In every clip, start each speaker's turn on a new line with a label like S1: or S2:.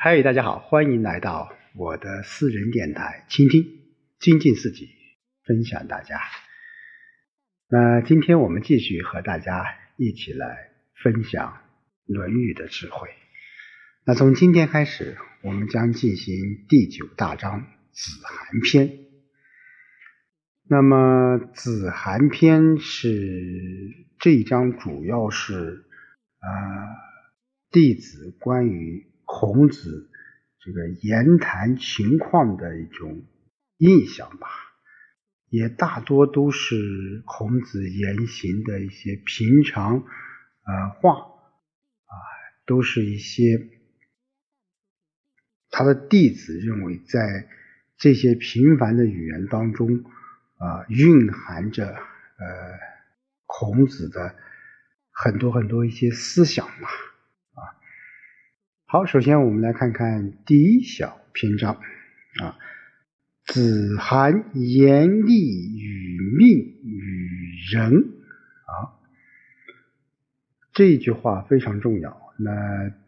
S1: 嗨，大家好，欢迎来到我的私人电台，倾听、精进自己，分享大家。那今天我们继续和大家一起来分享《论语》的智慧。那从今天开始，我们将进行第九大章子罕篇。那么子罕篇是这一章主要是啊弟子关于孔子这个言谈情况的一种印象吧，也大多都是孔子言行的一些平常呃话啊，都是一些他的弟子认为在这些平凡的语言当中。啊，蕴含着呃孔子的很多很多一些思想吧，好，首先我们来看看第一小篇章啊，子罕言利与命与仁啊，这句话非常重要。那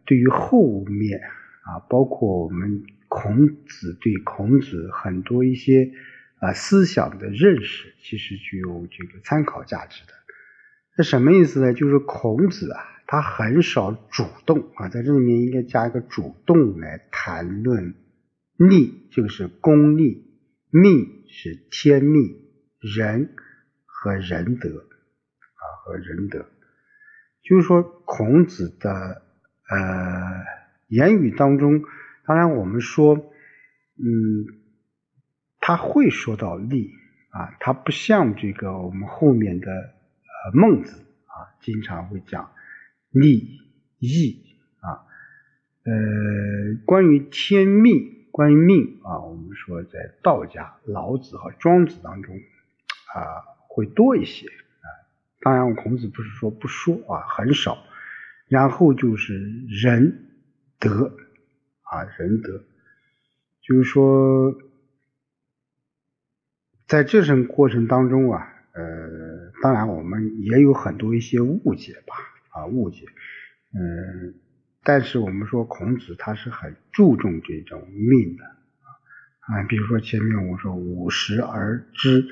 S1: 对于后面啊，包括我们孔子对孔子很多一些。啊，思想的认识其实具有这个参考价值的。这什么意思呢？就是孔子啊，他很少主动啊，在这里面应该加一个主动来谈论利，就是功利；命是天命；仁和仁德啊，和仁德。就是说，孔子的呃言语当中，当然我们说，嗯。他会说到利啊，他不像这个我们后面的呃孟子啊，经常会讲利义啊。呃，关于天命，关于命啊，我们说在道家老子和庄子当中啊会多一些啊。当然，孔子不是说不说啊，很少。然后就是仁德啊，仁德，就是说。在这种过程当中啊，呃，当然我们也有很多一些误解吧，啊，误解，嗯，但是我们说孔子他是很注重这种命的，啊，比如说前面我说五十而知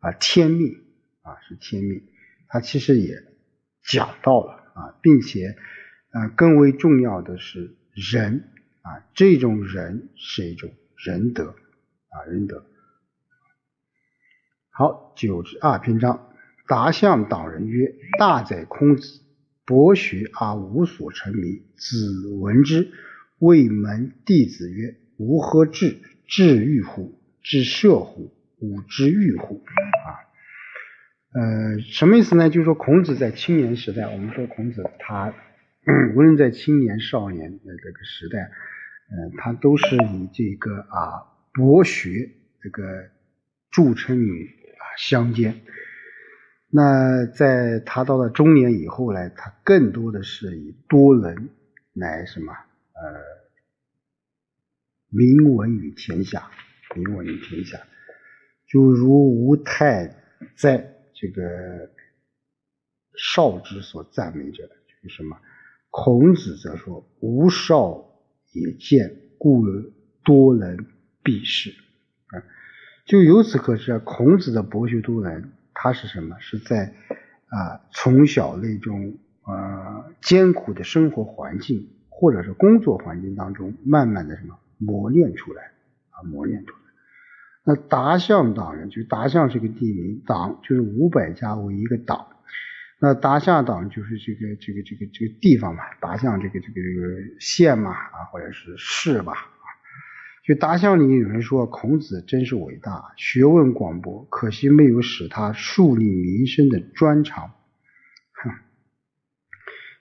S1: 啊天命啊是天命，他其实也讲到了啊，并且啊更为重要的是仁啊，这种仁是一种仁德啊仁德。好，九十二篇章，达向党人曰：“大哉孔子，博学而无所成名。”子闻之，谓门弟子曰：“吾何至？至欲乎？至射乎？吾之欲乎？”啊，呃，什么意思呢？就是说，孔子在青年时代，我们说孔子他无论在青年少年的这个时代，呃，他都是以这个啊博学这个著称于。啊相间，那在他到了中年以后呢，他更多的是以多能来什么呃名闻于天下，名闻于天下，就如吴太在这个少之所赞美者，就是什么？孔子则说：“吾少也见，故而多能必士。”就由此可知啊，孔子的博学多能，他是什么？是在啊从小那种呃艰苦的生活环境或者是工作环境当中，慢慢的什么磨练出来啊磨练出来。那达向党人，就达向是个地名，党就是五百家为一个党，那达向党就是这个这个这个这个地方嘛，达向这个这个这个县嘛啊或者是市吧。就大象里有人说孔子真是伟大，学问广博，可惜没有使他树立民生的专长。哼，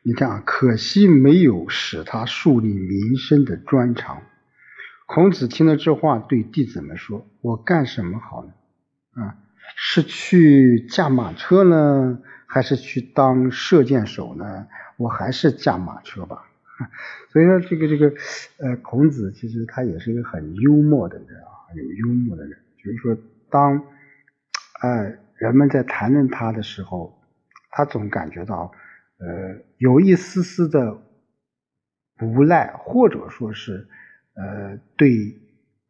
S1: 你看啊，可惜没有使他树立民生的专长。孔子听了这话，对弟子们说：“我干什么好呢？啊，是去驾马车呢，还是去当射箭手呢？我还是驾马车吧。” 所以说，这个这个，呃，孔子其实他也是一个很幽默的人啊，有幽默的人。就是说，当呃人们在谈论他的时候，他总感觉到呃有一丝丝的无赖，或者说是呃对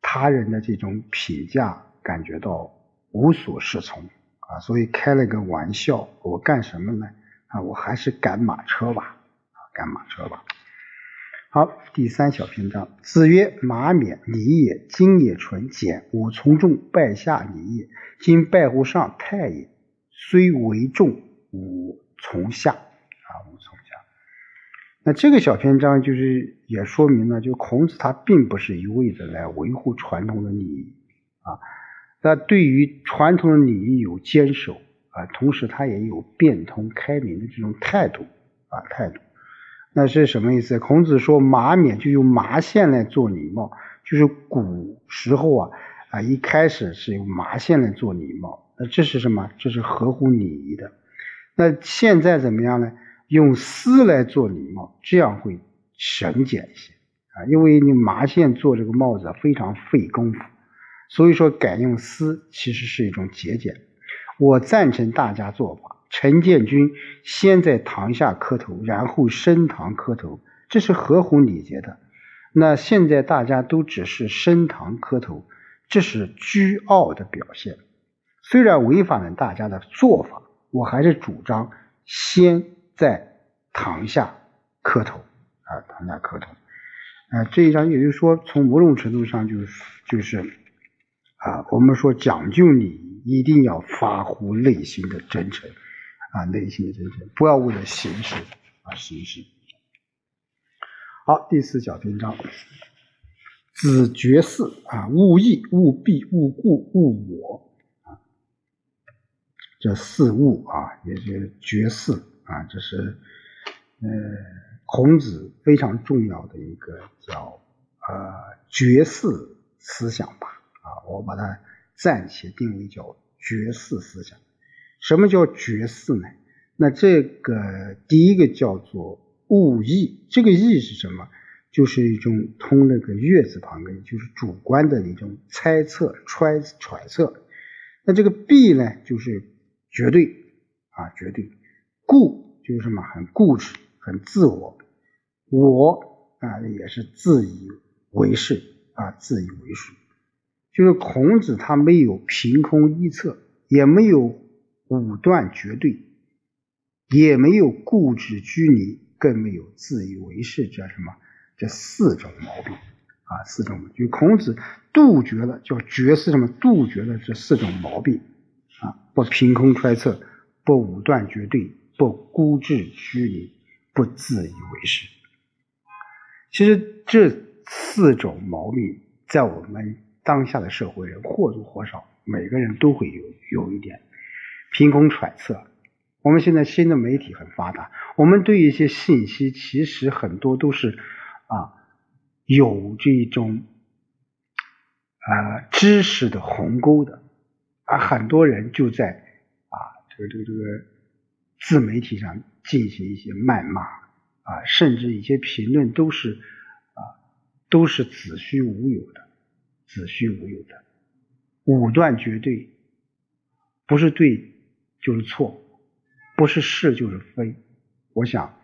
S1: 他人的这种评价感觉到无所适从啊，所以开了个玩笑，我干什么呢？啊，我还是赶马车吧，啊，赶马车吧。好，第三小篇章，子曰：马冕，礼也；今也纯简，吾从众，拜下礼也。今拜乎上，太也。虽为众，吾从下。啊，吾从下。那这个小篇章就是也说明了，就孔子他并不是一味的来维护传统的礼仪啊，那对于传统的礼仪有坚守啊，同时他也有变通开明的这种态度啊态度。那是什么意思？孔子说马冕就用麻线来做礼帽，就是古时候啊啊一开始是用麻线来做礼帽，那这是什么？这是合乎礼仪的。那现在怎么样呢？用丝来做礼帽，这样会省简一些啊，因为你麻线做这个帽子非常费功夫，所以说改用丝其实是一种节俭。我赞成大家做法。陈建军先在堂下磕头，然后升堂磕头，这是合乎礼节的。那现在大家都只是升堂磕头，这是倨傲的表现。虽然违反了大家的做法，我还是主张先在堂下磕头啊，堂下磕头。啊，这一章也就是说，从某种程度上就是就是啊，我们说讲究礼仪，一定要发乎内心的真诚。啊，内心的真诚，不要为了形式啊形式。好，第四小篇章，子绝四啊，勿意、勿必、勿故、勿我啊，这四物啊，也就是绝四啊，这是呃孔子非常重要的一个叫呃绝四思想吧啊，我把它暂且定为叫绝四思想。什么叫绝四呢？那这个第一个叫做物意，这个意是什么？就是一种通那个月字旁的，就是主观的一种猜测、揣揣测。那这个必呢，就是绝对啊，绝对。固就是什么？很固执、很自我。我啊，也是自以为是啊，自以为是。就是孔子他没有凭空臆测，也没有。武断绝对，也没有固执拘泥，更没有自以为是，这什么？这四种毛病啊，四种就孔子杜绝了，叫绝是什么？杜绝了这四种毛病啊，不凭空揣测，不武断绝对，不孤执拘泥，不自以为是。其实这四种毛病，在我们当下的社会人或多或少，每个人都会有有一点。凭空揣测，我们现在新的媒体很发达，我们对一些信息其实很多都是啊有这种啊知识的鸿沟的，啊很多人就在啊这个这个这个自媒体上进行一些谩骂啊，甚至一些评论都是啊都是子虚乌有的，子虚乌有的，武断绝对，不是对。就是错，不是是就是非。我想，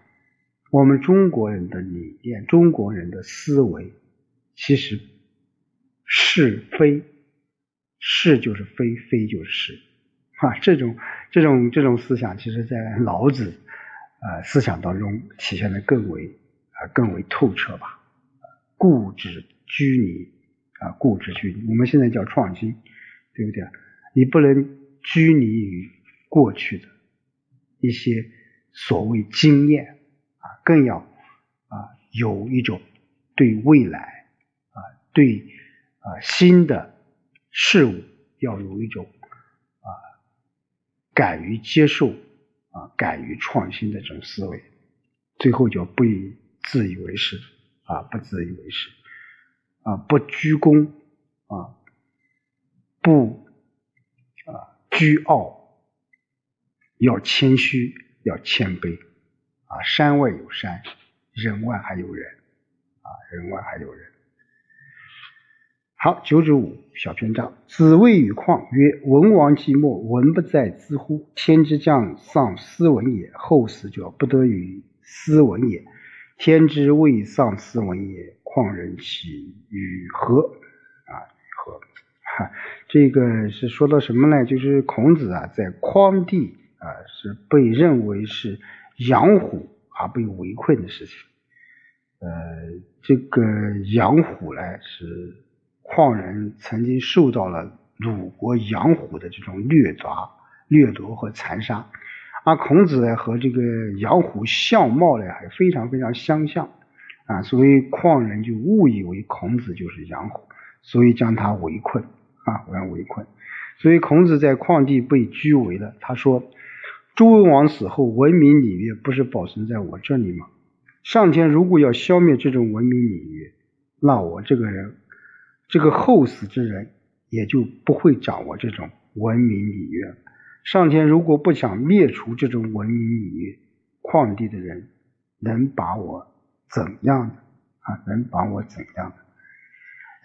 S1: 我们中国人的理念，中国人的思维，其实是非，是就是非，非就是是。啊，这种这种这种思想，其实在老子啊思想当中体现的更为啊更为透彻吧。固执拘泥啊，固执拘泥。我们现在叫创新，对不对？你不能拘泥于。过去的一些所谓经验啊，更要啊有一种对未来啊对啊新的事物要有一种啊敢于接受啊敢于创新的这种思维，最后就不以自以为是啊不自以为是啊不居功啊不啊居傲。要谦虚，要谦卑，啊，山外有山，人外还有人，啊，人外还有人。好，九指五小篇章。子谓与况曰：“文王寂寞，文不在兹乎？天之将丧斯文也，后死者不得与斯文也。天之未丧斯文也，况人其与何？啊，与何？哈，这个是说到什么呢？就是孔子啊，在匡地啊，是被认为是养虎而被围困的事情。呃，这个养虎呢，是矿人曾经受到了鲁国养虎的这种掠夺、掠夺和残杀。而孔子呢，和这个养虎相貌呢，还非常非常相像啊，所以矿人就误以为孔子就是养虎，所以将他围困啊，将围困。所以孔子在旷地被拘围了，他说：“周文王死后，文明礼乐不是保存在我这里吗？”上天如果要消灭这种文明礼乐，那我这个人，这个后死之人也就不会掌握这种文明礼乐。上天如果不想灭除这种文明礼乐，旷地的人能把我怎样的啊？能把我怎样的？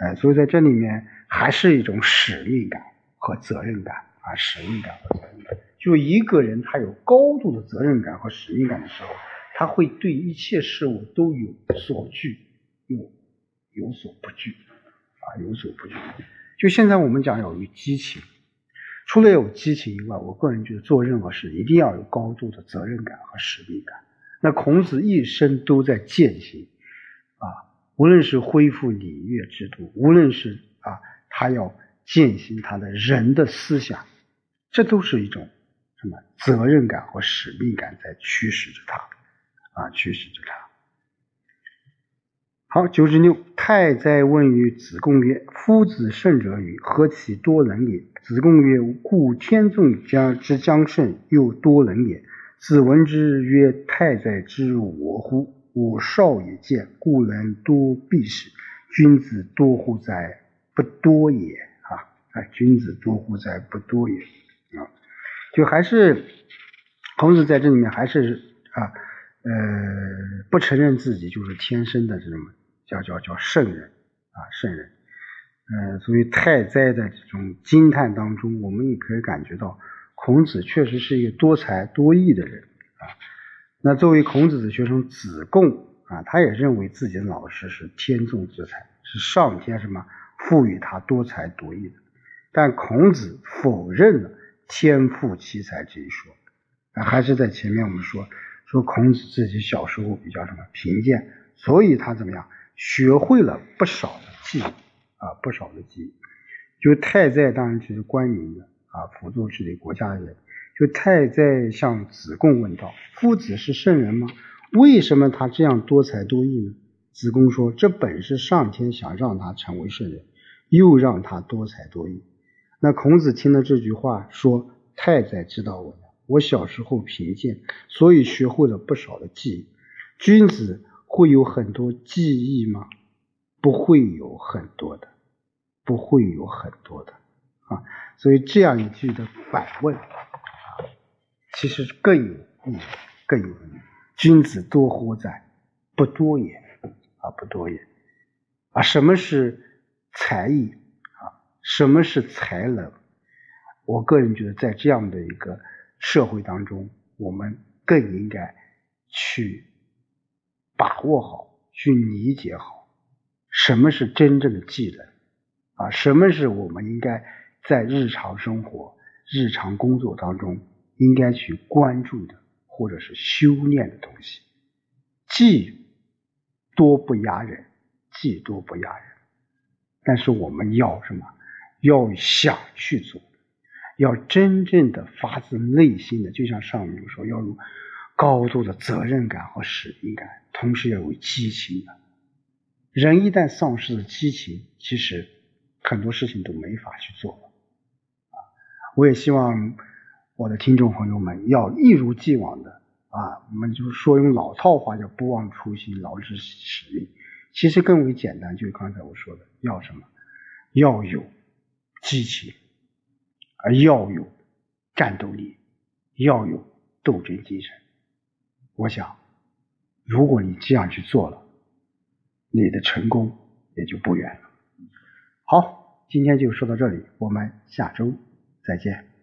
S1: 哎，所以在这里面还是一种使命感和责任感啊，使命感和责任感。就一个人他有高度的责任感和使命感的时候。他会对一切事物都有所惧，有有所不惧，啊，有所不惧。就现在我们讲要有激情，除了有激情以外，我个人觉得做任何事一定要有高度的责任感和使命感。那孔子一生都在践行，啊，无论是恢复礼乐制度，无论是啊，他要践行他的人的思想，这都是一种什么责任感和使命感在驱使着他。啊，驱使着他。好，九十六。太宰问于子贡曰：“夫子胜者与？何其多能也？”子贡曰：“故天纵将之将胜，又多能也。”子闻之曰：“太宰之我乎？我少也见，故能多必士。君子多乎哉？不多也。啊！君子多乎哉？不多也。啊，就还是孔子在这里面还是啊。呃，不承认自己就是天生的这种叫叫叫圣人啊，圣人。呃，所以太宰的这种惊叹当中，我们也可以感觉到孔子确实是一个多才多艺的人啊。那作为孔子的学生子贡啊，他也认为自己的老师是天纵之才，是上天什么赋予他多才多艺的。但孔子否认了天赋奇才这一说啊，还是在前面我们说。说孔子自己小时候比较什么贫贱，所以他怎么样学会了不少的技啊，不少的技。就太宰当然就是官民的啊，辅助治理国家的人。就太宰向子贡问道：“夫子是圣人吗？为什么他这样多才多艺呢？”子贡说：“这本是上天想让他成为圣人，又让他多才多艺。”那孔子听了这句话说：“太宰知道我了。”我小时候贫贱，所以学会了不少的技艺。君子会有很多技艺吗？不会有很多的，不会有很多的啊。所以这样一句的反问啊，其实更有意义，更有意义。君子多乎哉？不多也啊，不多也啊。什么是才艺？什么是才能？我个人觉得，在这样的一个。社会当中，我们更应该去把握好、去理解好什么是真正的技能啊，什么是我们应该在日常生活、日常工作当中应该去关注的，或者是修炼的东西。技多不压人，技多不压人，但是我们要什么？要想去做。要真正的发自内心的，就像上面说，要有高度的责任感和使命感，同时要有激情。人一旦丧失了激情，其实很多事情都没法去做啊！我也希望我的听众朋友们要一如既往的啊，我们就是说用老套话叫不忘初心，牢记使命。其实更为简单，就是刚才我说的，要什么？要有激情。而要有战斗力，要有斗争精神。我想，如果你这样去做了，你的成功也就不远了。好，今天就说到这里，我们下周再见。